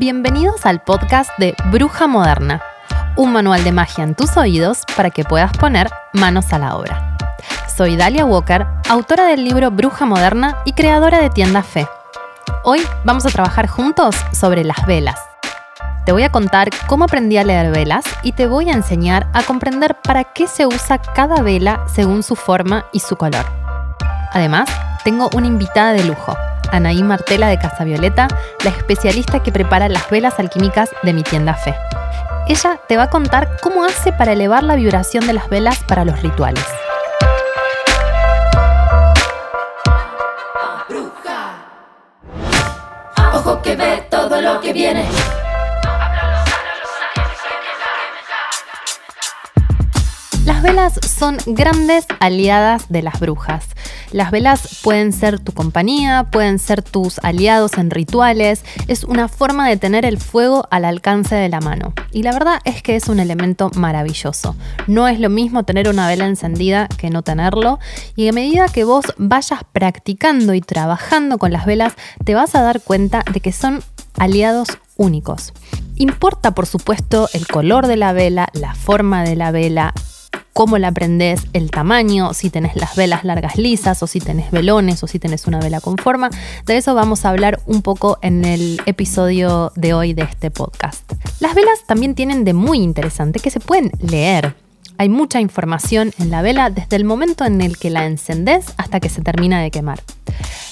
Bienvenidos al podcast de Bruja Moderna, un manual de magia en tus oídos para que puedas poner manos a la obra. Soy Dalia Walker, autora del libro Bruja Moderna y creadora de Tienda Fe. Hoy vamos a trabajar juntos sobre las velas. Te voy a contar cómo aprendí a leer velas y te voy a enseñar a comprender para qué se usa cada vela según su forma y su color. Además, tengo una invitada de lujo, Anaí Martela de Casa Violeta, la especialista que prepara las velas alquímicas de mi tienda Fe. Ella te va a contar cómo hace para elevar la vibración de las velas para los rituales. Ojo que ve todo lo que viene. Las velas son grandes aliadas de las brujas. Las velas pueden ser tu compañía, pueden ser tus aliados en rituales, es una forma de tener el fuego al alcance de la mano. Y la verdad es que es un elemento maravilloso. No es lo mismo tener una vela encendida que no tenerlo, y a medida que vos vayas practicando y trabajando con las velas, te vas a dar cuenta de que son aliados únicos. Importa, por supuesto, el color de la vela, la forma de la vela, cómo la prendes, el tamaño, si tenés las velas largas lisas o si tenés velones o si tenés una vela con forma. De eso vamos a hablar un poco en el episodio de hoy de este podcast. Las velas también tienen de muy interesante que se pueden leer. Hay mucha información en la vela desde el momento en el que la encendés hasta que se termina de quemar.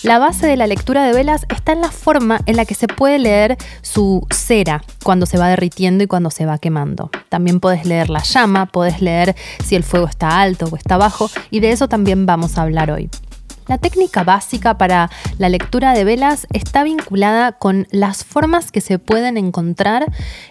La base de la lectura de velas está en la forma en la que se puede leer su cera cuando se va derritiendo y cuando se va quemando. También puedes leer la llama, puedes leer si el fuego está alto o está bajo y de eso también vamos a hablar hoy. La técnica básica para la lectura de velas está vinculada con las formas que se pueden encontrar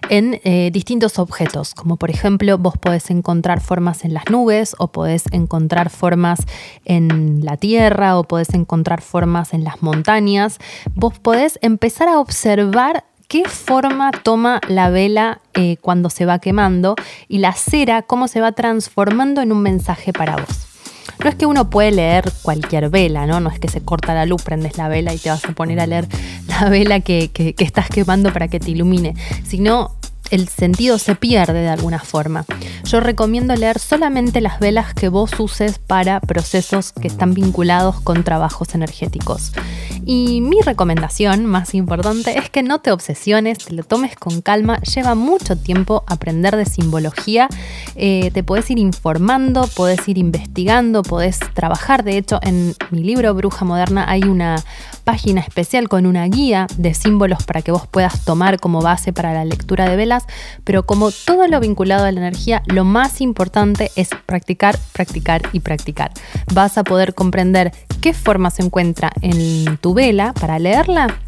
en eh, distintos objetos, como por ejemplo vos podés encontrar formas en las nubes o podés encontrar formas en la tierra o podés encontrar formas en las montañas. Vos podés empezar a observar qué forma toma la vela eh, cuando se va quemando y la cera cómo se va transformando en un mensaje para vos. No es que uno puede leer cualquier vela, ¿no? No es que se corta la luz, prendes la vela y te vas a poner a leer la vela que, que estás quemando para que te ilumine, sino el sentido se pierde de alguna forma. Yo recomiendo leer solamente las velas que vos uses para procesos que están vinculados con trabajos energéticos. Y mi recomendación más importante es que no te obsesiones, te lo tomes con calma, lleva mucho tiempo aprender de simbología, eh, te puedes ir informando, puedes ir investigando, podés trabajar, de hecho en mi libro Bruja Moderna hay una página especial con una guía de símbolos para que vos puedas tomar como base para la lectura de velas, pero como todo lo vinculado a la energía, lo más importante es practicar, practicar y practicar. Vas a poder comprender qué forma se encuentra en tu vela para leerla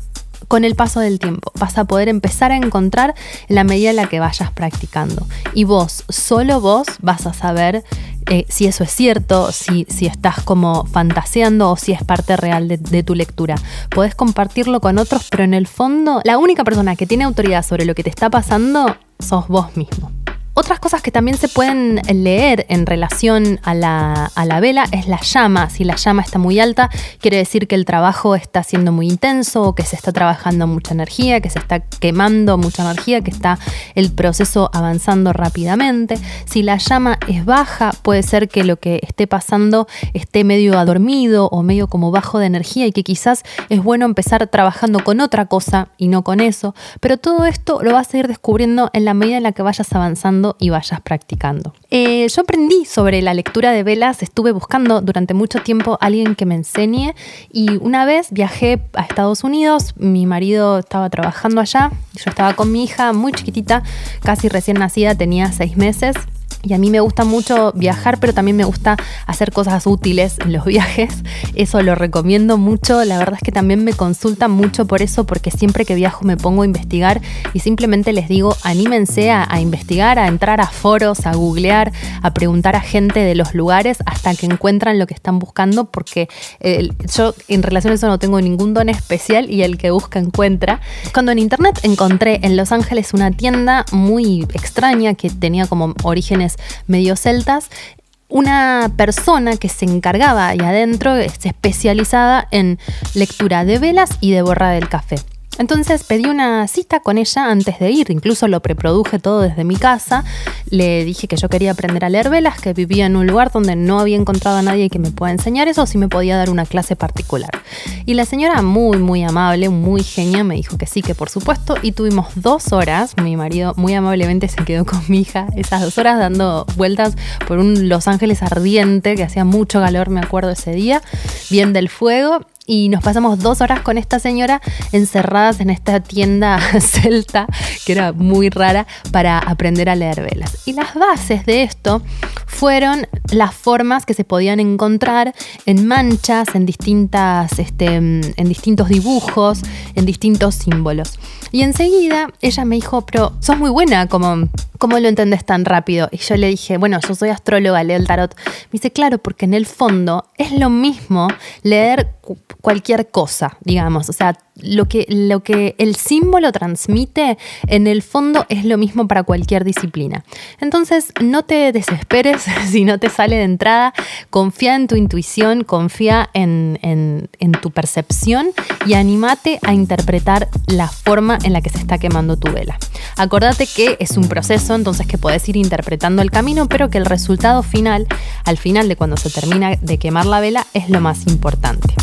con el paso del tiempo. Vas a poder empezar a encontrar en la medida en la que vayas practicando. Y vos, solo vos, vas a saber eh, si eso es cierto, si, si, estás como fantaseando o si es parte real de, de tu lectura. Podés compartirlo con otros, pero en el fondo, la única persona que tiene autoridad sobre lo que te está pasando sos vos mismo. Otras cosas que también se pueden leer en relación a la, a la, vela es la llama. Si la llama está muy alta, quiere decir que el trabajo está siendo muy intenso, o que se está trabajando mucha energía, que se está quemando mucha energía, que está el proceso avanzando rápidamente. Si la llama es baja, puede ser que lo que esté pasando esté medio adormido o medio como bajo de energía y que quizás es bueno empezar trabajando con otra cosa y no con eso. Pero todo esto lo vas a ir descubriendo en la medida en la que vayas avanzando y vayas practicando. Eh, yo aprendí sobre la lectura de velas, estuve buscando durante mucho tiempo a alguien que me enseñe y una vez viajé a Estados Unidos, mi marido estaba trabajando allá, yo estaba con mi hija muy chiquitita, casi recién nacida, tenía seis meses y a mí me gusta mucho viajar, pero también me gusta hacer cosas útiles en los viajes. Eso lo recomiendo mucho. La verdad es que también me consultan mucho por eso, porque siempre que viajo me pongo a investigar y simplemente les digo, anímense a, investigar, a entrar a foros, a googlear, a preguntar a gente de los lugares hasta que encuentran lo que están buscando, porque eh, yo en relación a eso no tengo ningún don especial y el que busca encuentra. Cuando en internet encontré en Los Ángeles una tienda muy extraña que tenía como orígenes medio celtas, una persona que se encargaba ahí adentro, es especializada en lectura de velas y de borra del café. Entonces pedí una cita con ella antes de ir, incluso lo preproduje todo desde mi casa. Le dije que yo quería aprender a leer velas, que vivía en un lugar donde no había encontrado a nadie que me pueda enseñar eso, si me podía dar una clase particular. Y la señora, muy, muy amable, muy genia, me dijo que sí, que por supuesto, y tuvimos dos horas. Mi marido muy amablemente se quedó con mi hija esas dos horas dando vueltas por un Los Ángeles ardiente, que hacía mucho calor, me acuerdo ese día, bien del fuego y nos pasamos dos horas con esta señora encerradas en esta tienda celta, que era muy rara, para aprender a leer velas. Y las bases de esto fueron las formas que se podían encontrar en manchas, en, distintas, este, en distintos dibujos, en distintos símbolos. Y enseguida ella me dijo, pero sos muy buena, como, ¿cómo lo entendés tan rápido? Y yo le dije, bueno, yo soy astróloga, leo el tarot. Me dice, claro, porque en el fondo es lo mismo leer cualquier cosa, digamos. O sea, lo que, lo que el símbolo transmite en el fondo es lo mismo para cualquier disciplina. Entonces, no te desesperes si no te sale de entrada, confía en tu intuición, confía en, tu percepción y animate a interpretar la forma en la que se está quemando tu vela. Acordate que es un proceso, entonces que puedes ir interpretando el camino, pero que el resultado final, al final de cuando se termina de quemar la vela, es lo más importante.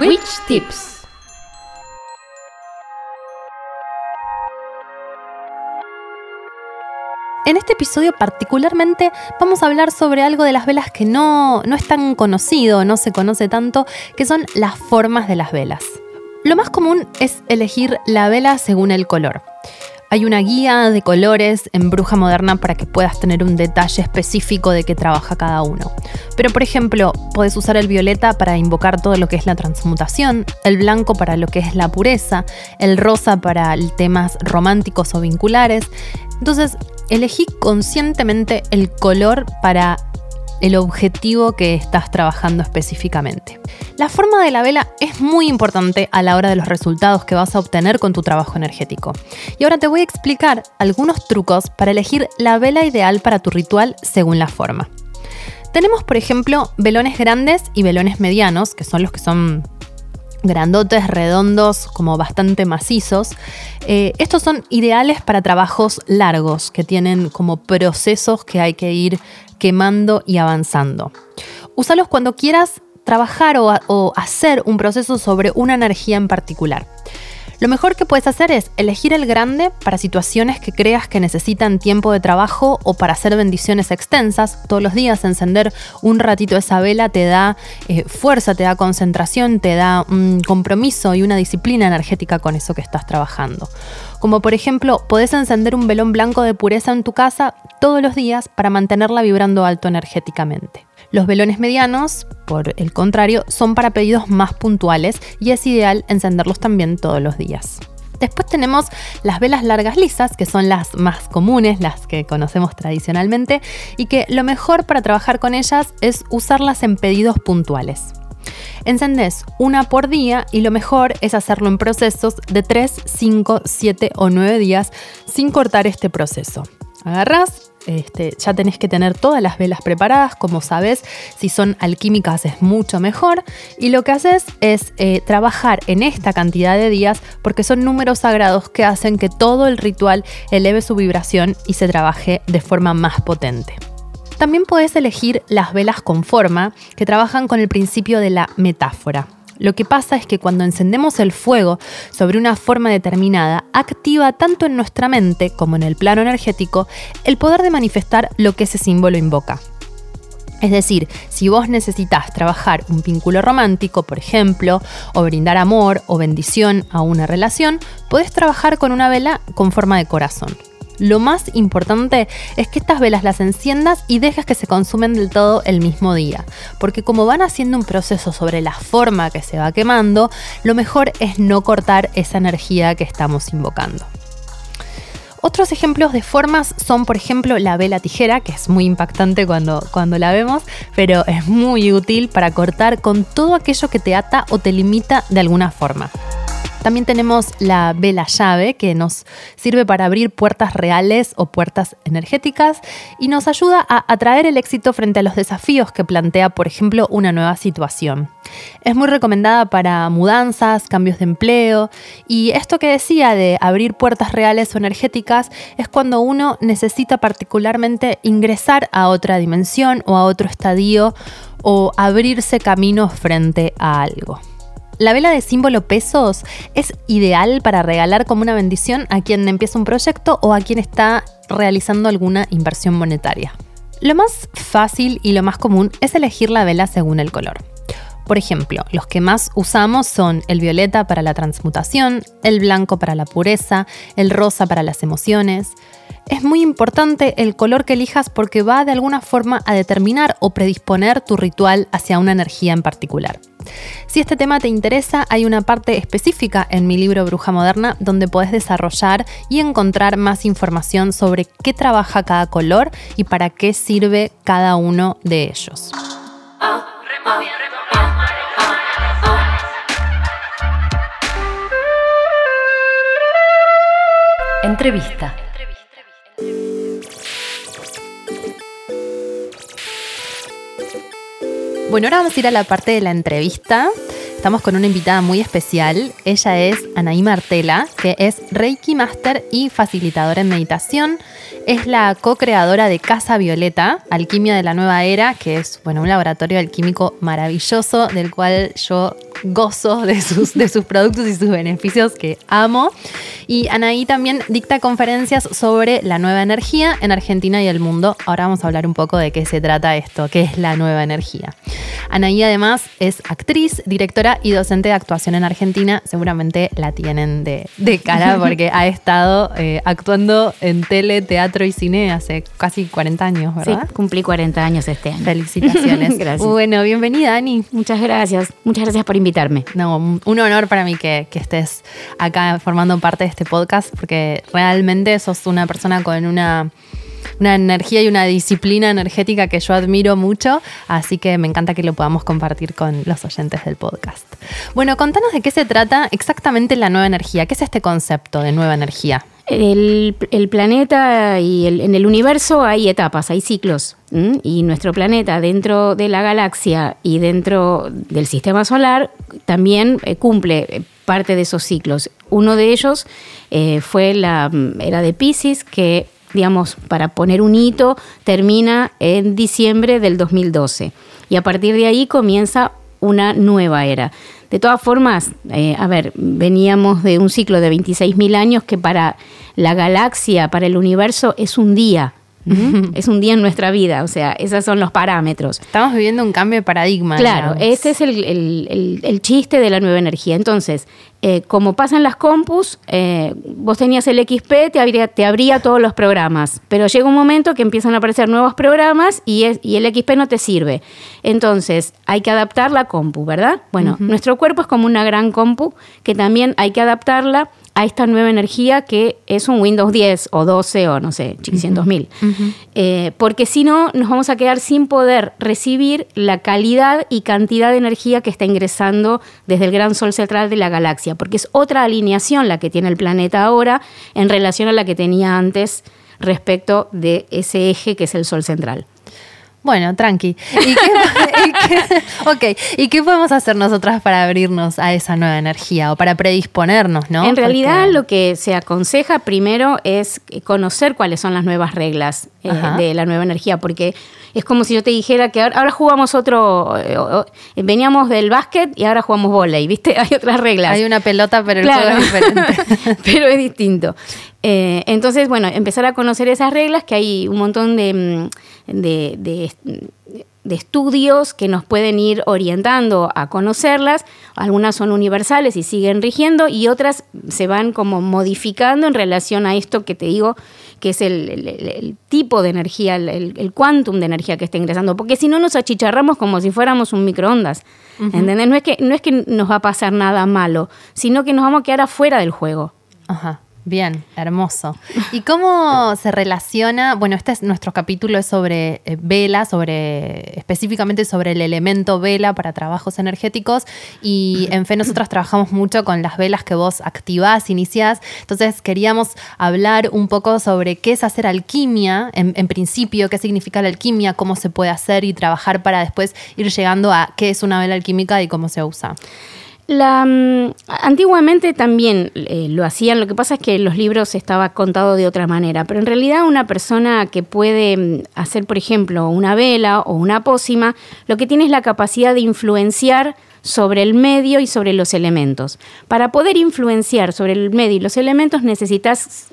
Witch Tips. En este episodio particularmente vamos a hablar sobre algo de las velas que no, no es tan conocido, no se conoce tanto, que son las formas de las velas. Lo más común es elegir la vela según el color. Hay una guía de colores en Bruja Moderna para que puedas tener un detalle específico de qué trabaja cada uno. Pero por ejemplo, puedes usar el violeta para invocar todo lo que es la transmutación, el blanco para lo que es la pureza, el rosa para temas románticos o vinculares. Entonces, elegí conscientemente el color para el objetivo que estás trabajando específicamente. La forma de la vela es muy importante a la hora de los resultados que vas a obtener con tu trabajo energético. Y ahora te voy a explicar algunos trucos para elegir la vela ideal para tu ritual según la forma. Tenemos, por ejemplo, velones grandes y velones medianos, que son los que son grandotes, redondos, como bastante macizos. Eh, estos son ideales para trabajos largos, que tienen como procesos que hay que ir quemando y avanzando. Úsalos cuando quieras trabajar o, o hacer un proceso sobre una energía en particular. Lo mejor que puedes hacer es elegir el grande para situaciones que creas que necesitan tiempo de trabajo o para hacer bendiciones extensas. Todos los días encender un ratito esa vela te da eh, fuerza, te da concentración, te da un compromiso y una disciplina energética con eso que estás trabajando. Como por ejemplo, podés encender un velón blanco de pureza en tu casa todos los días para mantenerla vibrando alto energéticamente. Los velones medianos, por el contrario, son para pedidos más puntuales y es ideal encenderlos también todos los días. Después tenemos las velas largas lisas, que son las más comunes, las que conocemos tradicionalmente, y que lo mejor para trabajar con ellas es usarlas en pedidos puntuales. Encendés una por día y lo mejor es hacerlo en procesos de 3, 5, 7 o 9 días sin cortar este proceso. Agarras, este, ya tenés que tener todas las velas preparadas, como sabes, si son alquímicas es mucho mejor. Y lo que haces es eh, trabajar en esta cantidad de días porque son números sagrados que hacen que todo el ritual eleve su vibración y se trabaje de forma más potente. También puedes elegir las velas con forma que trabajan con el principio de la metáfora. Lo que pasa es que cuando encendemos el fuego sobre una forma determinada, activa tanto en nuestra mente como en el plano energético el poder de manifestar lo que ese símbolo invoca. Es decir, si vos necesitas trabajar un vínculo romántico, por ejemplo, o brindar amor o bendición a una relación, podés trabajar con una vela con forma de corazón. Lo más importante es que estas velas las enciendas y dejes que se consumen del todo el mismo día, porque como van haciendo un proceso sobre la forma que se va quemando, lo mejor es no cortar esa energía que estamos invocando. Otros ejemplos de formas son, por ejemplo, la vela tijera, que es muy impactante cuando, cuando la vemos, pero es muy útil para cortar con todo aquello que te ata o te limita de alguna forma. También tenemos la vela llave que nos sirve para abrir puertas reales o puertas energéticas y nos ayuda a atraer el éxito frente a los desafíos que plantea, por ejemplo, una nueva situación. Es muy recomendada para mudanzas, cambios de empleo y esto que decía de abrir puertas reales o energéticas es cuando uno necesita particularmente ingresar a otra dimensión o a otro estadio o abrirse caminos frente a algo. La vela de símbolo pesos es ideal para regalar como una bendición a quien empieza un proyecto o a quien está realizando alguna inversión monetaria. Lo más fácil y lo más común es elegir la vela según el color. Por ejemplo, los que más usamos son el violeta para la transmutación, el blanco para la pureza, el rosa para las emociones. Es muy importante el color que elijas porque va de alguna forma a determinar o predisponer tu ritual hacia una energía en particular. Si este tema te interesa, hay una parte específica en mi libro Bruja Moderna donde puedes desarrollar y encontrar más información sobre qué trabaja cada color y para qué sirve cada uno de ellos. Entrevista. Bueno, ahora vamos a ir a la parte de la entrevista. Estamos con una invitada muy especial. Ella es Anaí Martela, que es Reiki Master y facilitadora en meditación. Es la co-creadora de Casa Violeta, Alquimia de la Nueva Era, que es bueno, un laboratorio alquímico maravilloso del cual yo gozo de sus, de sus productos y sus beneficios que amo. Y Anaí también dicta conferencias sobre la nueva energía en Argentina y el mundo. Ahora vamos a hablar un poco de qué se trata esto, qué es la nueva energía. Anaí además es actriz, directora y docente de actuación en Argentina. Seguramente la tienen de, cara porque ha estado eh, actuando en tele, teatro y cine hace casi 40 años, ¿verdad? Sí, cumplí 40 años este año. Felicitaciones. gracias. Bueno, bienvenida, Ani. Muchas gracias. Muchas gracias por invitarme. No, un honor para mí que, que estés acá formando parte de este podcast porque realmente sos una persona con una una energía y una disciplina energética que yo admiro mucho, así que me encanta que lo podamos compartir con los oyentes del podcast. Bueno, contanos de qué se trata exactamente la nueva energía, qué es este concepto de nueva energía. El, planeta y en el universo hay etapas, hay ciclos. Y nuestro planeta dentro de la galaxia y dentro del sistema solar también eh, cumple eh, parte de esos ciclos. Uno de ellos eh, fue la era de Pisces, que digamos, para poner un hito, termina en diciembre del 2012. Y a partir de ahí comienza una nueva era. De todas formas, eh, a ver, veníamos de un ciclo de 26.000 años que para la galaxia, para el universo, es un día. Es un día en nuestra vida, o sea, esos son los parámetros. Estamos viviendo un cambio de paradigma. Claro, ese es el, chiste de la nueva energía. Entonces, eh, como pasan las compus, eh, vos tenías el XP, te abría, te abría todos los programas, pero llega un momento que empiezan a aparecer nuevos programas y, y el XP no te sirve. Entonces, hay que adaptar la compu, ¿verdad? Bueno, nuestro cuerpo es como una gran compu que también hay que adaptarla a esta nueva energía que es un Windows 10 o 12 o no sé, 600.000. Eh, porque si no, nos vamos a quedar sin poder recibir la calidad y cantidad de energía que está ingresando desde el gran sol central de la galaxia, porque es otra alineación la que tiene el planeta ahora en relación a la que tenía antes respecto de ese eje que es el sol central. Bueno, tranqui. ¿Y qué, ¿Y qué podemos hacer nosotras para abrirnos a esa nueva energía o para predisponernos, no? En realidad lo que se aconseja primero es conocer cuáles son las nuevas reglas eh, de la nueva energía, porque es como si yo te dijera que ahora, jugamos otro, eh, veníamos del básquet y ahora jugamos volei, ¿viste? Hay otras reglas. Hay una pelota, pero el juego es diferente. pero es distinto. Eh, entonces, bueno, empezar a conocer esas reglas, que hay un montón de, mm, de, de estudios que nos pueden ir orientando a conocerlas. Algunas son universales y siguen rigiendo y otras se van como modificando en relación a esto que te digo que es el, tipo de energía, el quantum de energía que está ingresando, porque si no nos achicharramos como si fuéramos un microondas. ¿Entendés? No es, que, no es que nos va a pasar nada malo, sino que nos vamos a quedar afuera del juego. Ajá. Bien, hermoso. ¿Y cómo se relaciona? Bueno, este es nuestro capítulo es sobre eh, vela, sobre específicamente sobre el elemento vela para trabajos energéticos. Y en fe nosotros trabajamos mucho con las velas que vos activás, iniciás. Entonces queríamos hablar un poco sobre qué es hacer alquimia, en, en principio, qué significa la alquimia, cómo se puede hacer y trabajar para después ir llegando a qué es una vela alquímica y cómo se usa. La, mm, antiguamente también eh, lo hacían, lo que pasa es que los libros estaba contado de otra manera, pero en realidad una persona que puede mm, hacer, por ejemplo, una vela o una pócima, lo que tiene es la capacidad de influenciar sobre el medio y sobre los elementos. Para poder influenciar sobre el medio y los elementos necesitas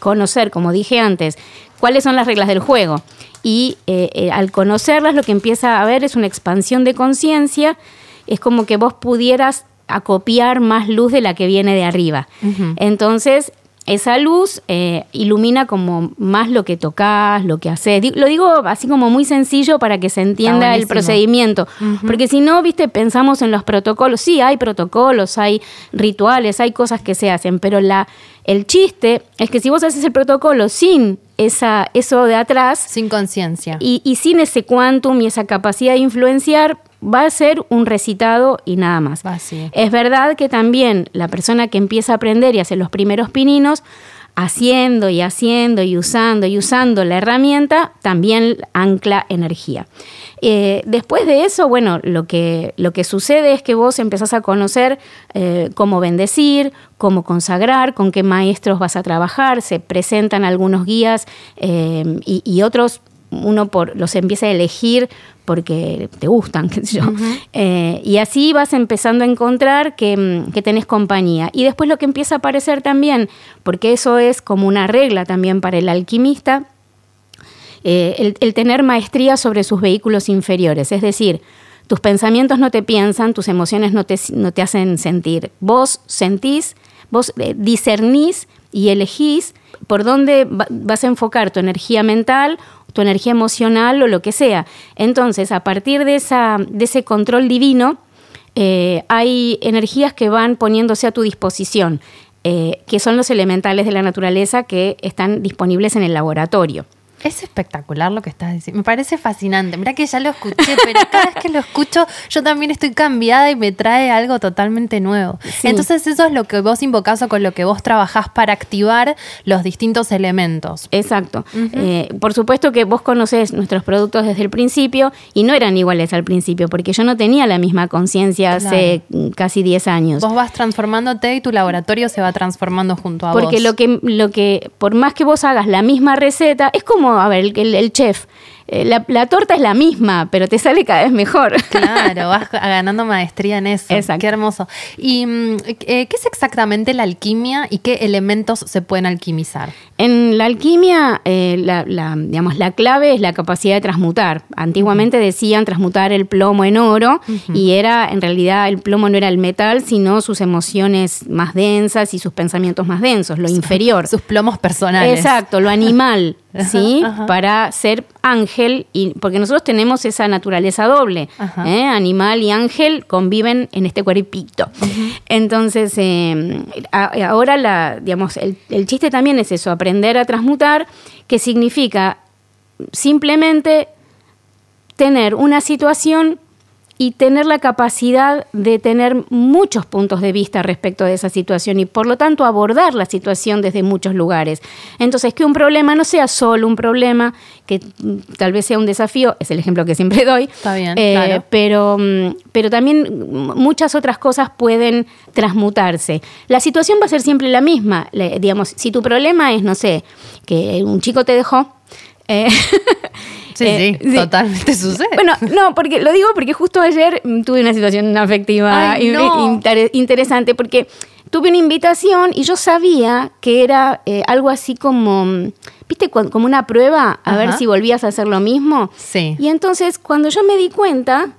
conocer, como dije antes, cuáles son las reglas del juego. Y eh, eh, al conocerlas lo que empieza a haber es una expansión de conciencia, es como que vos pudieras a copiar más luz de la que viene de arriba. Entonces, esa luz eh, ilumina como más lo que tocas, lo que haces. Lo digo así como muy sencillo para que se entienda el procedimiento. Porque si no, viste, pensamos en los protocolos. Sí, hay protocolos, hay rituales, hay cosas que se hacen, pero la, el chiste es que si vos haces el protocolo sin esa, eso de atrás. Sin conciencia. Y, y sin ese quantum y esa capacidad de influenciar, va a ser un recitado y nada más. Es verdad que también la persona que empieza a aprender y hace los primeros pininos, haciendo y haciendo y usando y usando la herramienta, también ancla energía. Eh, después de eso, bueno, lo que, lo que sucede es que vos empezás a conocer eh, cómo bendecir, cómo consagrar, con qué maestros vas a trabajar, se presentan algunos guías eh, y, y otros uno por, los empieza a elegir porque te gustan, qué sé yo. Eh, y así vas empezando a encontrar mm, que, tenés compañía. Y después lo que empieza a aparecer también, porque eso es como una regla también para el alquimista, eh, el, tener maestría sobre sus vehículos inferiores. Es decir, tus pensamientos no te piensan, tus emociones no te, no te hacen sentir. Vos sentís, vos eh, discernís y elegís por dónde vas a enfocar tu energía mental tu energía emocional o lo que sea. Entonces, a partir de, esa, de ese control divino, eh, hay energías que van poniéndose a tu disposición, eh, que son los elementales de la naturaleza que están disponibles en el laboratorio. Es espectacular lo que estás diciendo. Me parece fascinante. Mira que ya lo escuché, pero cada vez que lo escucho, yo también estoy cambiada y me trae algo totalmente nuevo. Entonces, eso es lo que vos invocás o con lo que vos trabajás para activar los distintos elementos. Exacto. Eh, por supuesto que vos conocés nuestros productos desde el principio y no eran iguales al principio, porque yo no tenía la misma conciencia hace casi 10 años. Vos vas transformándote y tu laboratorio se va transformando junto a vos. Porque lo que, lo que, por más que vos hagas la misma receta, es como a ver, el, chef, eh, la, torta es la misma, pero te sale cada vez mejor. Claro, vas ganando maestría en eso. Exacto. Qué hermoso. ¿Y mm, eh, qué es exactamente la alquimia y qué elementos se pueden alquimizar? En la alquimia, eh, la, digamos, la clave es la capacidad de transmutar. Antiguamente decían transmutar el plomo en oro y era, en realidad, el plomo no era el metal, sino sus emociones más densas y sus pensamientos más densos, lo inferior. Sus plomos personales. Exacto, lo animal. ¿sí? Para ser ángel, y, porque nosotros tenemos esa naturaleza doble. ¿eh? Animal y ángel conviven en este cuerpito. Entonces, em, ahora la, digamos, el, el chiste también es eso, aprender a transmutar, que significa simplemente tener una situación y tener la capacidad de tener muchos puntos de vista respecto de esa situación y por lo tanto abordar la situación desde muchos lugares. Entonces, que un problema no sea solo un problema, que tal vez sea un desafío, es el ejemplo que siempre doy, Está bien, eh, pero, pero también muchas otras cosas pueden transmutarse. La situación va a ser siempre la misma, digamos, si tu problema es, no sé, que un chico te dejó, eh, Sí, eh, sí, totalmente sucede. Bueno, no, porque lo digo porque justo ayer tuve una situación afectiva interesante, porque tuve una invitación y yo sabía que era eh, algo así como, mm, viste, como una prueba a ver si volvías a hacer lo mismo. Sí. Y entonces cuando yo me di cuenta,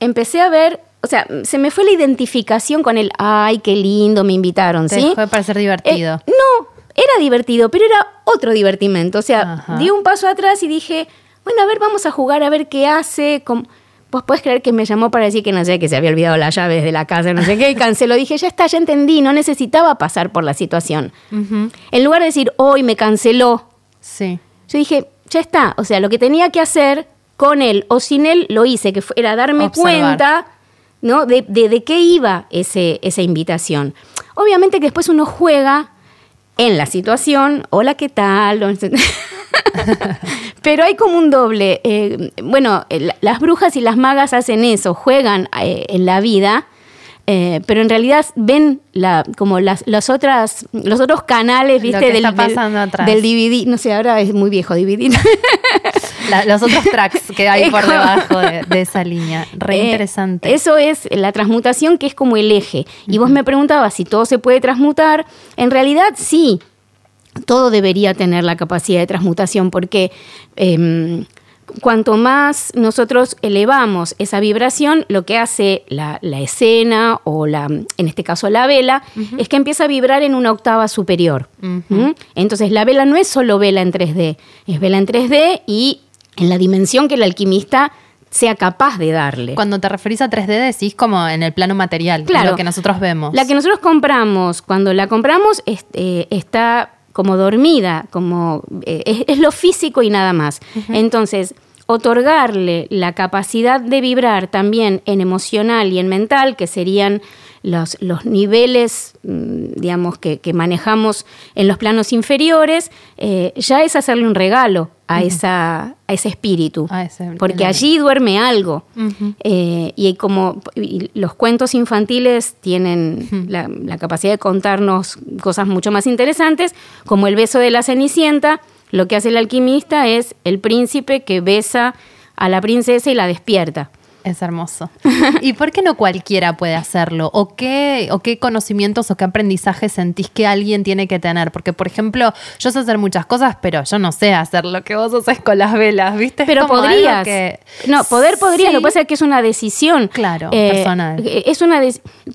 empecé a ver, o sea, se me fue la identificación con el, ay, qué lindo, me invitaron, ¿sí? dejó de parecer divertido. Eh, no, era divertido, pero era otro divertimento. O sea, Ajá. di un paso atrás y dije, bueno, a ver, vamos a jugar, a ver qué hace. com- Vos podés creer que me llamó para decir que no sé, que se había olvidado las llaves de la casa, no sé qué, y canceló. Dije, ya está, ya entendí, no necesitaba pasar por la situación. En lugar de decir, hoy me canceló, Sí. yo dije, ya está. O sea, lo que tenía que hacer con él o sin él, lo hice, que era darme Observar. cuenta ¿no? de, de- de qué iba ese, esa invitación. Obviamente que después uno juega en la situación, hola, ¿qué tal? Pero hay como un doble. eh, bueno, eh, la- las brujas y las magas hacen eso, juegan eh, en la vida, eh, pero en realidad ven la, como las, las otras, los otros canales, Lo ¿viste? que del, está del- pasando atrás. del DVD. No sé, ahora es muy viejo DVD. La- los otros tracks que hay por debajo de, de esa línea. Re Eh, interesante. Eso es la transmutación que es como el eje. Y vos me preguntabas si todo se puede transmutar. En realidad sí, todo debería tener la capacidad de transmutación porque em, cuanto más nosotros elevamos esa vibración, lo que hace la, la escena o la, en este caso la vela, es que empieza a vibrar en una octava superior. ¿Mm? Entonces la vela no es solo vela en 3D, es vela en 3D y en la dimensión que el alquimista sea capaz de darle. Cuando te referís a 3D decís como en el plano material, Claro. lo que nosotros vemos. La que nosotros compramos, cuando la compramos, eh, está como dormida, como eh, es, es lo físico y nada más. Entonces, otorgarle la capacidad de vibrar también en emocional y en mental, que serían los, los niveles, mm, digamos, que, que manejamos en los planos inferiores, eh, ya es hacerle un regalo a, esa, a ese espíritu. A ese porque allí duerme algo. Ujú. Eh, y como y los cuentos infantiles tienen la, la capacidad de contarnos cosas mucho más interesantes, como el beso de la Cenicienta, lo que hace el alquimista es el príncipe que besa a la princesa y la despierta. Es hermoso. ¿Y por qué no cualquiera puede hacerlo? ¿O qué, ¿O qué conocimientos o qué aprendizaje sentís que alguien tiene que tener? Porque, por ejemplo, yo sé hacer muchas cosas, pero yo no sé hacer lo que vos haces con las velas, ¿viste? Es Pero podrías. que- No, poder podrías, Sí. lo que pasa es que es una decisión. Claro, Eh, personal. Es una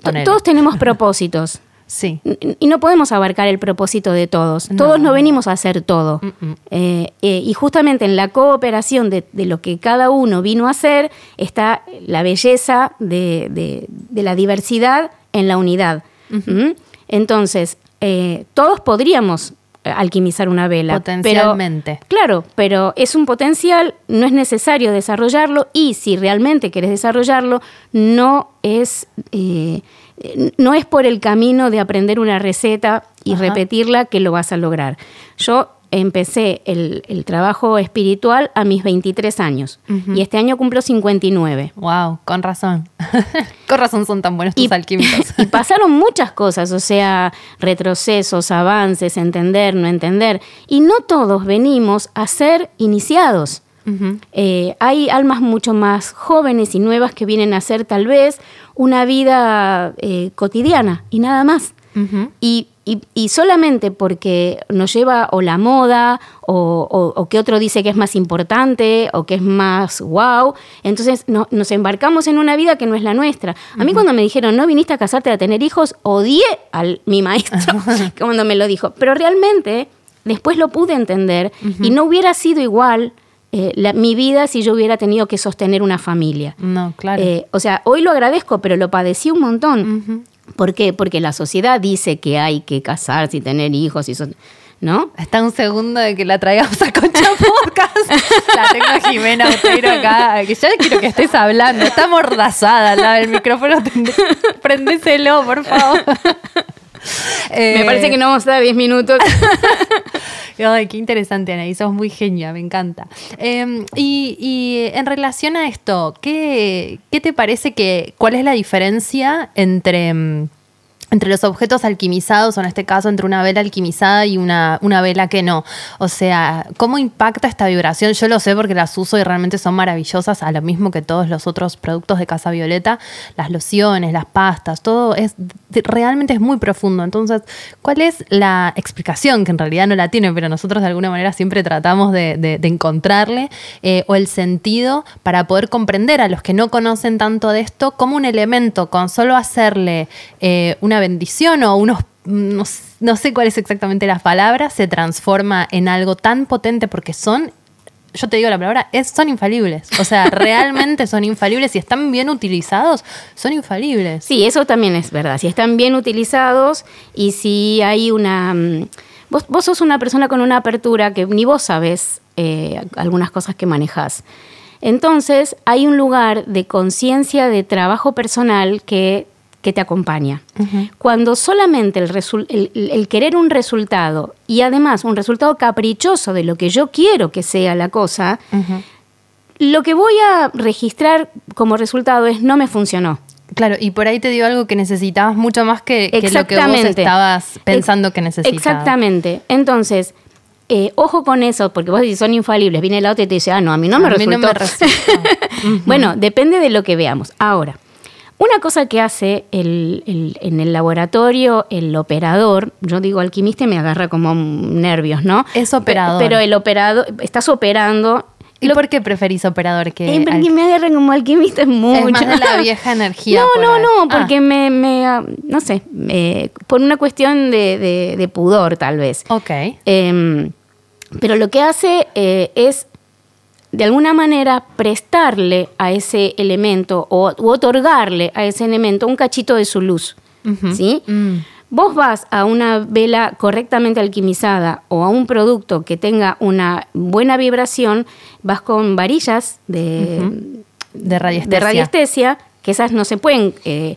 Ponele. Todos tenemos propósitos. Sí. Y no podemos abarcar el propósito de todos. No. Todos no venimos a hacer todo. Mm-mm. Eh, eh, y justamente en la cooperación de, de lo que cada uno vino a hacer está la belleza de, de- de la diversidad en la unidad. ¿Mm? Entonces, eh, todos podríamos alquimizar una vela. pero- Potencialmente. claro, pero es un potencial, no es necesario desarrollarlo y si realmente querés desarrollarlo, no es, no es por el camino de aprender una receta y Ajá. repetirla que lo vas a lograr. Yo empecé el, el trabajo espiritual a mis 23 años y este año cumplo 59. Wow, con razón. con razón son tan buenos tus Y- alquímicos. y pasaron muchas cosas, o sea, retrocesos, avances, entender, no entender. Y no todos venimos a ser iniciados. Eh, hay almas mucho más jóvenes y nuevas que vienen a hacer tal vez una vida eh, cotidiana y nada más. Y, y- y solamente porque nos lleva o la moda o, o- o que otro dice que es más importante o que es más wow, entonces no- nos embarcamos en una vida que no es la nuestra. A mí cuando me dijeron, no viniste a casarte a tener hijos, odié a mi maestro cuando me lo dijo, pero realmente después lo pude entender y no hubiera sido igual eh, la- mi vida si yo hubiera tenido que sostener una familia. No, claro. Eh, o sea, hoy lo agradezco, pero lo padecí un montón. Ujú. ¿Por qué? Porque la sociedad dice que hay que casarse y tener hijos y son, ¿no? Está un segundo de que la traigamos a Concha Podcast. la tengo a Jimena Otero acá, que ya quiero que estés hablando. Está mordazada al lado del micrófono. Prendéselo, por favor. Me parece que no vamos a dar 10 minutos. Ay, qué interesante, Anaí, sos muy genia, me encanta. Eh, y, y en relación a esto, ¿qué, qué te parece que, cuál es la diferencia entre mm, entre los objetos alquimizados, o en este caso entre una vela alquimizada y una, una, vela que no. O sea, ¿cómo impacta esta vibración? Yo lo sé porque las uso y realmente son maravillosas, a lo mismo que todos los otros productos de Casa Violeta, las lociones, las pastas, todo es realmente es muy profundo. Entonces, ¿cuál es la explicación? Que en realidad no la tiene, pero nosotros de alguna manera siempre tratamos de, encontrarle, eh, o el sentido para poder comprender a los que no conocen tanto de esto, como un elemento con solo hacerle eh, una bendición o unos no, sé cuáles exactamente las palabras, se transforma en algo tan potente porque son, yo te digo la palabra, es, son infalibles. O sea, realmente son infalibles. Si están bien utilizados, son infalibles. Sí, eso también es verdad. Si están bien utilizados y si hay una... Mm, vos, vos sos una persona con una apertura que ni vos sabes eh, algunas cosas que manejas. Entonces, hay un lugar de conciencia de trabajo personal que que te acompaña. Cuando solamente el, querer un resultado y además un resultado caprichoso de lo que yo quiero que sea la cosa, lo que voy a registrar como resultado es no me funcionó. Claro, y por ahí te dio algo que necesitabas mucho más que, lo que vos estabas pensando que necesitabas. Exactamente. Entonces, eh, ojo con eso, porque vos decís son infalibles. Viene la otra y te dice, ah, no, a mí no me a resultó. Mí no me bueno, depende de lo que veamos. Ahora, una cosa que hace en el laboratorio el operador, yo digo alquimista y me agarra como nervios, ¿no? Es operador. Pero, el operador, estás operando ¿Y por qué preferís operador que.? Eh, porque me agarran como alquimista es mucho. Es más de la vieja energía. No, no, no, porque ah. me, ah, No sé, por una cuestión de, pudor, tal vez. Ok. Em, pero lo que hace eh, es de alguna manera prestarle a ese elemento o otorgarle a ese elemento un cachito de su luz. ¿sí? Mm. Vos vas a una vela correctamente alquimizada o a un producto que tenga una buena vibración, vas con varillas de, de, radiestesia. que esas no se pueden eh,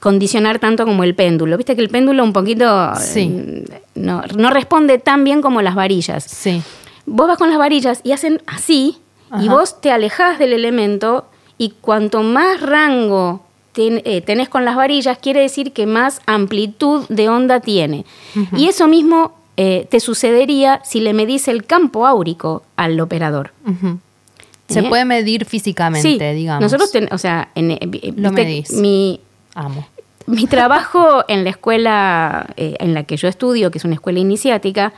condicionar tanto como el péndulo. Viste que el péndulo un poquito sí. no, no, responde tan bien como las varillas. Sí. Vos vas con las varillas y hacen así, y vos te alejás del elemento y cuanto más rango eh, tenés con las varillas, quiere decir que más amplitud de onda tiene. Y eso mismo eh, te sucedería si le medís el campo áurico al operador. Se ¿Eh? puede medir físicamente, digamos. Nosotros, o sea, en, lo medís. Mi, Amo. Mi trabajo en la escuela en la que yo estudio, que es una escuela iniciática,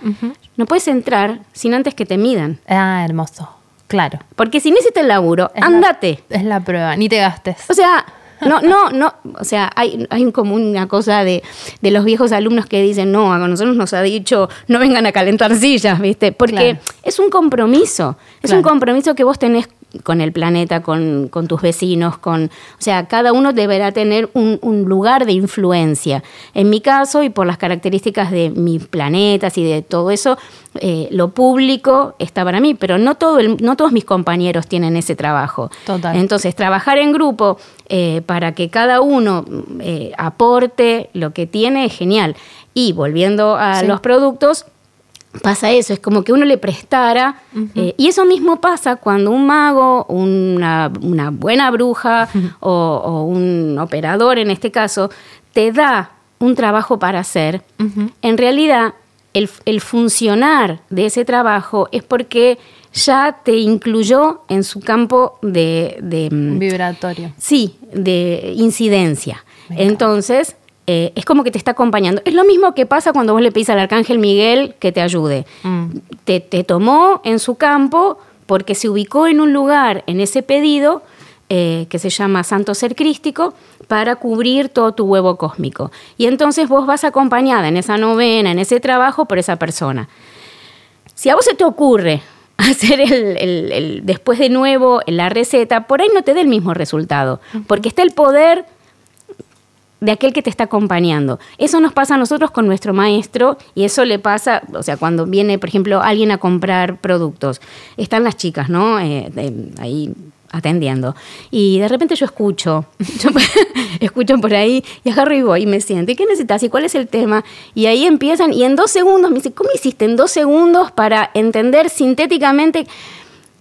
no puedes entrar sin antes que te midan. Ah, hermoso. Claro. Porque si no hiciste el laburo, andate. es la prueba, ni te gastes. O sea, no, no, no. O sea, hay, hay como una cosa de, de, los viejos alumnos que dicen, no, a nosotros nos ha dicho, no vengan a calentar sillas, ¿viste? Porque es un compromiso. Es un compromiso que vos tenés con el planeta, con, tus vecinos, con, o sea, cada uno deberá tener un, lugar de influencia. En mi caso, y por las características de mis planetas y de todo eso, eh, lo público está para mí, pero no, todo no todos mis compañeros tienen ese trabajo. Entonces, trabajar en grupo eh, para que cada uno eh, aporte lo que tiene es genial. Y volviendo a los productos, pasa eso, es como que uno le prestara, eh, y eso mismo pasa cuando un mago, una, buena bruja o, un operador en este caso, te da un trabajo para hacer, en realidad el, funcionar de ese trabajo es porque ya te incluyó en su campo de... Mm, Vibratorio. Sí, de incidencia. Entonces, eh, es como que te está acompañando. Es lo mismo que pasa cuando vos le pedís al arcángel Miguel que te ayude. Mm. Te, tomó en su campo porque se ubicó en un lugar, en ese pedido, eh, que se llama Santo Ser Crístico, para cubrir todo tu huevo cósmico. Y entonces vos vas acompañada en esa novena, en ese trabajo, por esa persona. Si a vos se te ocurre hacer el, después de nuevo la receta, por ahí no te dé el mismo resultado, porque está el poder de aquel que te está acompañando. Eso nos pasa a nosotros con nuestro maestro y eso le pasa, o sea, cuando viene, por ejemplo, alguien a comprar productos. Están las chicas, ¿no? Eh, ahí atendiendo. Y de repente yo escucho, yo escucho por ahí y agarro y voy y me siento. ¿Y qué necesitas? ¿Y cuál es el tema? Y ahí empiezan y en dos segundos me dice, ¿cómo hiciste en dos segundos para entender sintéticamente?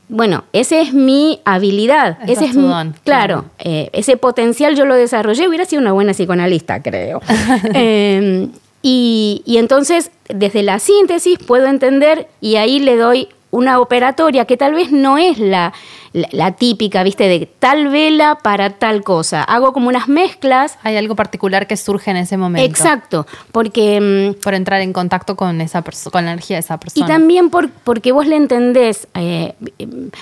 Bueno, esa es mi habilidad. Ese es mi- don, Claro, eh, ese potencial yo lo desarrollé. Hubiera sido una buena psicoanalista, creo. Eh, y, y entonces, desde la síntesis puedo entender y ahí le doy una operatoria que tal vez no es la, la, la típica, viste, de tal vela para tal cosa. Hago como unas mezclas. Hay algo particular que surge en ese momento. Exacto, porque... mm, Por entrar en contacto con esa con la energía de esa Y persona. también por, porque vos le entendés, eh,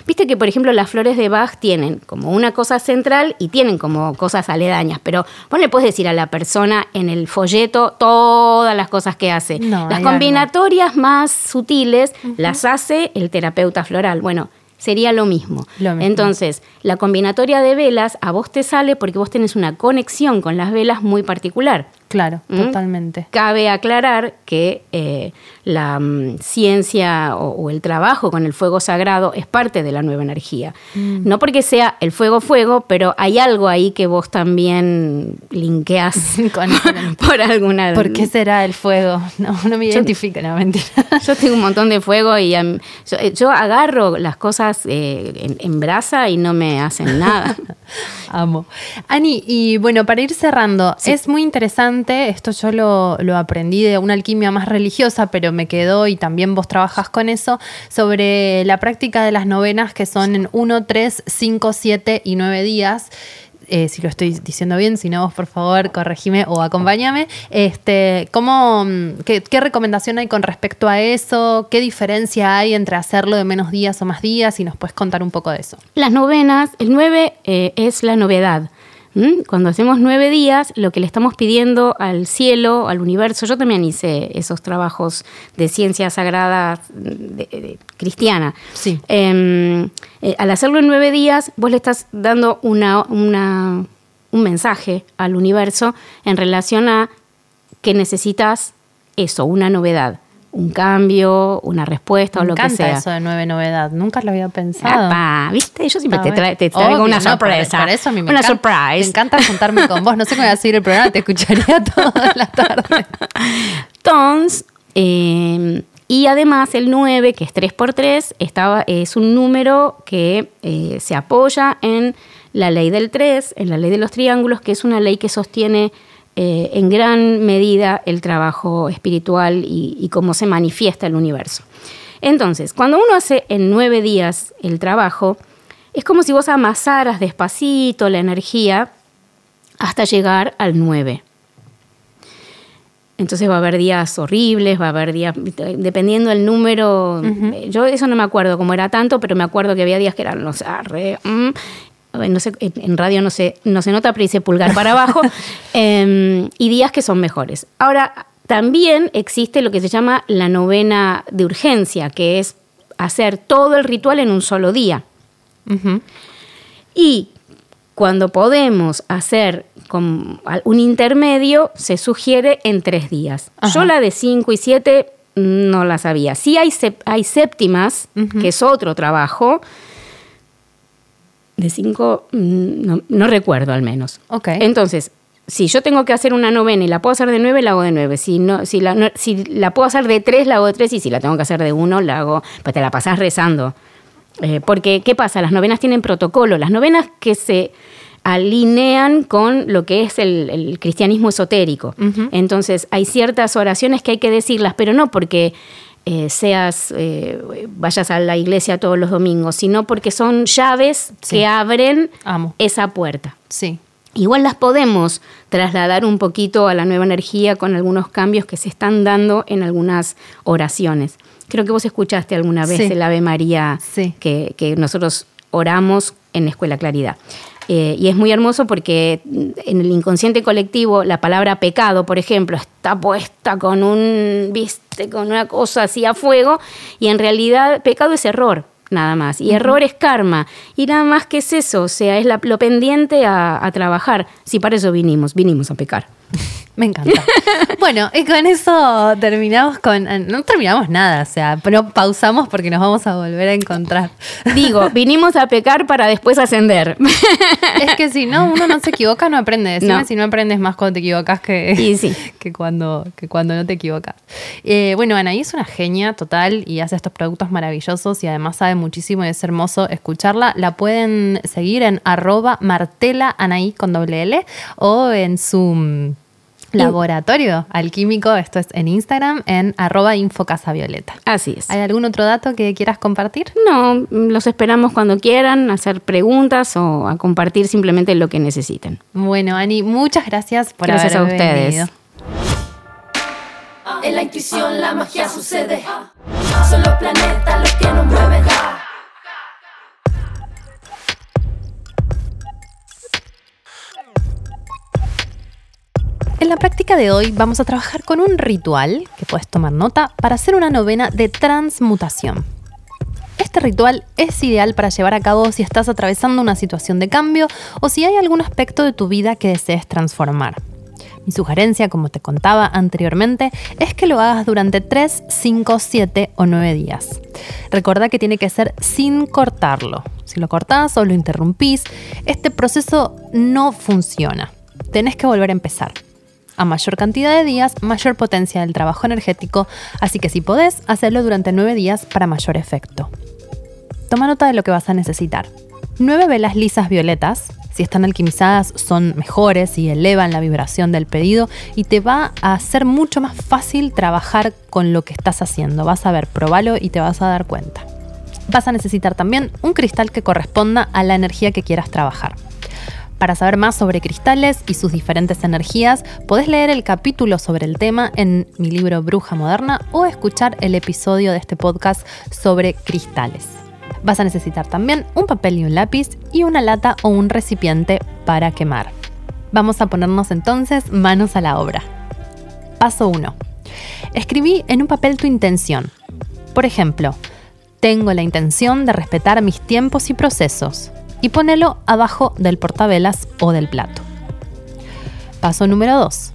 viste que por ejemplo las flores de Bach tienen como una cosa central y tienen como cosas aledañas, pero vos le puedes decir a la persona en el folleto todas las cosas que hace. No, las combinatorias más sutiles las hace el terapeuta floral. Bueno, sería lo mismo. Lo mismo. Entonces, la combinatoria de velas a vos te sale porque vos tenés una conexión con las velas muy particular. Claro, ¿Mm? totalmente. Cabe aclarar que eh, la mm, ciencia o, o el trabajo con el fuego sagrado es parte de la nueva energía. Mm. No porque sea el fuego fuego, pero hay algo ahí que vos también linkeás Con por alguna... ¿Por qué será el fuego? No, no me identifica, no, mentira. Yo tengo un montón de fuego y em, yo, eh, yo agarro las cosas eh, en, en brasa y no me hacen nada. Amo. Ani, y bueno, para ir cerrando, es muy interesante, esto yo lo, lo aprendí de una alquimia más religiosa, pero me quedó y también vos trabajas con eso, sobre la práctica de las novenas que son en 1, 3, 5, 7 y 9 días. Eh, si lo estoy diciendo bien, si no, vos por favor corregime o acompáñame. Este, ¿cómo, mm, qué, qué recomendación hay con respecto a eso? ¿Qué diferencia hay entre hacerlo de menos días o más días? Y nos puedes contar un poco de eso. Las novenas, el 9 es la novedad. ¿M? Cuando hacemos nueve días, lo que le estamos pidiendo al cielo, al universo, yo también hice esos trabajos de ciencia sagrada de- de- cristiana. Sí. Eh, eh, al hacerlo en nueve días, vos le estás dando una, una- un mensaje al universo en relación a que necesitas eso, una novedad, un cambio, una respuesta o lo que encanta sea. eso de nueve novedad. Nunca lo había pensado. Apa, ¿viste? Yo siempre te, tra- te traigo Obvio, una no, sorpresa. por eso a mí me una encanta, surprise. Me encanta juntarme con vos. No sé cómo voy a seguir el programa, te escucharía toda la tarde. Entonces, eh, y además el 9, que es 3x3, estaba, es un número que eh, se apoya en la ley del 3, en la ley de los triángulos, que es una ley que sostiene eh, en gran medida el trabajo espiritual y, y cómo se manifiesta el universo. Entonces, cuando uno hace en nueve días el trabajo, es como si vos amasaras despacito la energía hasta llegar al 9. Entonces va a haber días horribles, va a haber días, dependiendo del número, yo eso no me acuerdo cómo era tanto, pero me acuerdo que había días que eran, no sé, re, mm, no sé, en radio no se, no se nota, pero dice pulgar para abajo, em, y días que son mejores. Ahora, también existe lo que se llama la novena de urgencia, que es hacer todo el ritual en un solo día. Y cuando podemos hacer con un intermedio, se sugiere en tres días. Ajá. Yo la de 5 y 7 no la sabía. Sí hay, hay séptimas, que es otro trabajo. De 5 no, no recuerdo al menos. Ok. Entonces, si yo tengo que hacer una novena y la puedo hacer de 9, la hago de 9. Si, no, si, la, no- si la puedo hacer de 3, la hago de 3. Y si la tengo que hacer de 1, la hago. Pues te la pasás rezando. Eh, porque, ¿qué pasa? Las novenas tienen protocolo. Las novenas que se alinean con lo que es el, el cristianismo esotérico. Entonces, hay ciertas oraciones que hay que decirlas, pero no porque eh, seas, eh, vayas a la iglesia todos los domingos, sino porque son llaves Sí. que abren Amo. esa puerta. Sí. Igual las podemos trasladar un poquito a la nueva energía con algunos cambios que se están dando en algunas oraciones. Creo que vos escuchaste alguna vez Sí. el Ave María Sí. que, que nosotros oramos en Escuela Claridad. Eh, y es muy hermoso porque en el inconsciente colectivo la palabra pecado, por ejemplo, está puesta con un, viste, con una cosa así a fuego, y en realidad pecado es error, nada más. Y error es karma. Y nada más que es eso, o sea, es la- lo pendiente a, a trabajar. Si para eso vinimos, vinimos a pecar. Me encanta. bueno, y con eso terminamos con. eh, No terminamos nada, o sea, pero pausamos porque nos vamos a volver a encontrar. Digo, vinimos a pecar para después ascender. es que si no, uno no se equivoca, no aprende. Decime No. si no aprendes más cuando te equivocas que, sí. que, cuando, que cuando no te equivocas. Eh, bueno, Anaí es una genia total y hace estos productos maravillosos y además sabe muchísimo y es hermoso escucharla. La pueden seguir en arroba martela Anaí con doble L o en su mm, laboratorio alquímico, esto es en Instagram, en arroba infocasavioleta. Así es. ¿Hay algún otro dato que quieras compartir? No, los esperamos cuando quieran, hacer preguntas o a compartir simplemente lo que necesiten. Bueno, Ani, muchas gracias por Gracias a haber ustedes. venido. En la intuición la magia sucede. Son los planetas los que nos mueven. En la práctica de hoy vamos a trabajar con un ritual que puedes tomar nota para hacer una novena de transmutación. Este ritual es ideal para llevar a cabo si estás atravesando una situación de cambio o si hay algún aspecto de tu vida que desees transformar. Mi sugerencia, como te contaba anteriormente, es que lo hagas durante 3, 5, 7 o 9 días. Recordá que tiene que ser sin cortarlo. Si lo cortás o lo interrumpís, este proceso no funciona. Tenés que volver a empezar. A mayor cantidad de días, mayor potencia del trabajo energético, así que si podés, hacerlo durante 9 días para mayor efecto. Toma nota de lo que vas a necesitar. 9 velas lisas violetas, si están alquimizadas son mejores y elevan la vibración del pedido y te va a hacer mucho más fácil trabajar con lo que estás haciendo. Vas a ver, probalo y te vas a dar cuenta. Vas a necesitar también un cristal que corresponda a la energía que quieras trabajar. Para saber más sobre cristales y sus diferentes energías, podés leer el capítulo sobre el tema en mi libro Bruja Moderna o escuchar el episodio de este podcast sobre cristales. Vas a necesitar también un papel y un lápiz y una lata o un recipiente para quemar. Vamos a ponernos entonces manos a la obra. Paso 1. Escribí en un papel tu intención. Por ejemplo, tengo la intención de respetar mis tiempos y procesos y ponelo abajo del portavelas o del plato. Paso número 2.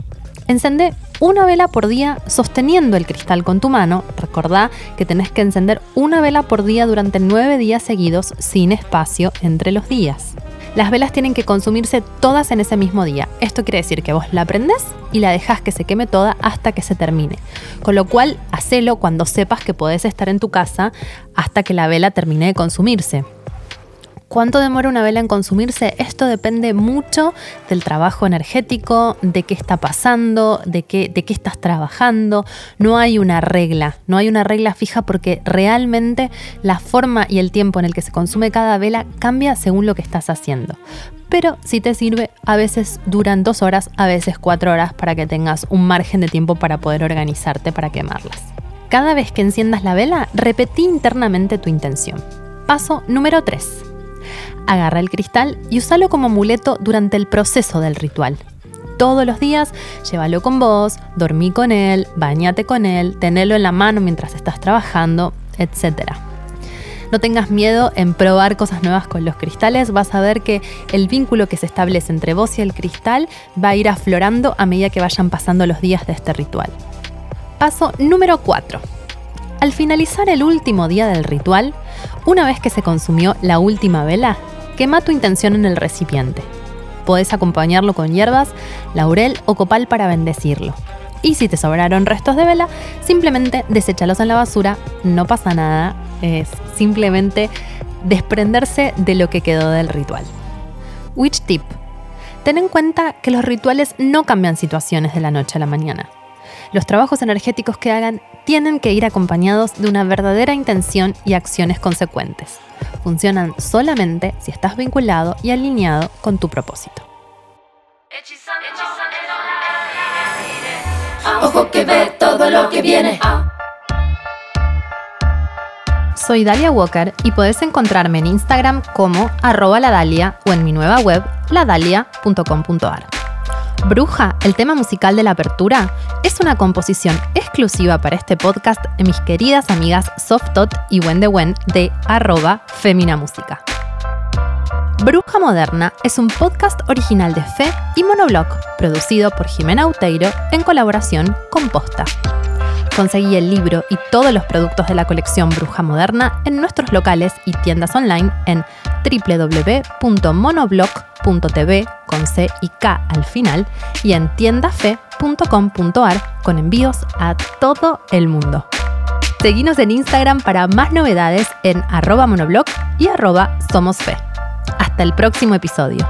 Encende una vela por día sosteniendo el cristal con tu mano. Recordá que tenés que encender una vela por día durante 9 días seguidos sin espacio entre los días. Las velas tienen que consumirse todas en ese mismo día. Esto quiere decir que vos la prendés y la dejás que se queme toda hasta que se termine. Con lo cual, hacelo cuando sepas que podés estar en tu casa hasta que la vela termine de consumirse. ¿Cuánto demora una vela en consumirse? Esto depende mucho del trabajo energético, de qué está pasando, de qué, estás trabajando. No hay una regla, no hay una regla fija porque realmente la forma y el tiempo en el que se consume cada vela cambia según lo que estás haciendo. Pero si te sirve, a veces duran dos horas, a veces cuatro horas para que tengas un margen de tiempo para poder organizarte para quemarlas. Cada vez que enciendas la vela, repetí internamente tu intención. Paso número 3. Agarra el cristal y úsalo como amuleto durante el proceso del ritual. Todos los días llévalo con vos, dormí con él, bañate con él, tenelo en la mano mientras estás trabajando, etc. No tengas miedo en probar cosas nuevas con los cristales, vas a ver que el vínculo que se establece entre vos y el cristal va a ir aflorando a medida que vayan pasando los días de este ritual. Paso número 4. Al finalizar el último día del ritual, una vez que se consumió la última vela, quema tu intención en el recipiente. Podés acompañarlo con hierbas, laurel o copal para bendecirlo. Y si te sobraron restos de vela, simplemente deséchalos en la basura, no pasa nada, es simplemente desprenderse de lo que quedó del ritual. Witch tip. Ten en cuenta que los rituales no cambian situaciones de la noche a la mañana. Los trabajos energéticos que hagan tienen que ir acompañados de una verdadera intención y acciones consecuentes. Funcionan solamente si estás vinculado y alineado con tu propósito. Ojo que ve todo lo que viene. Soy Dalia Walker y podés encontrarme en Instagram como arroba ladalia o en mi nueva web ladalia.com.ar. Bruja, el tema musical de la apertura, es una composición exclusiva para este podcast de mis queridas amigas Softot y Wen de arroba Femina Música. Bruja Moderna es un podcast original de Fe y Monoblog, producido por Jimena Uteiro en colaboración con Posta. Conseguí el libro y todos los productos de la colección Bruja Moderna en nuestros locales y tiendas online en www.monoblog.tv con C y K al final y en tiendafe.com.ar con envíos a todo el mundo. Seguinos en Instagram para más novedades en arroba monoblog y arroba somosfe. Hasta el próximo episodio.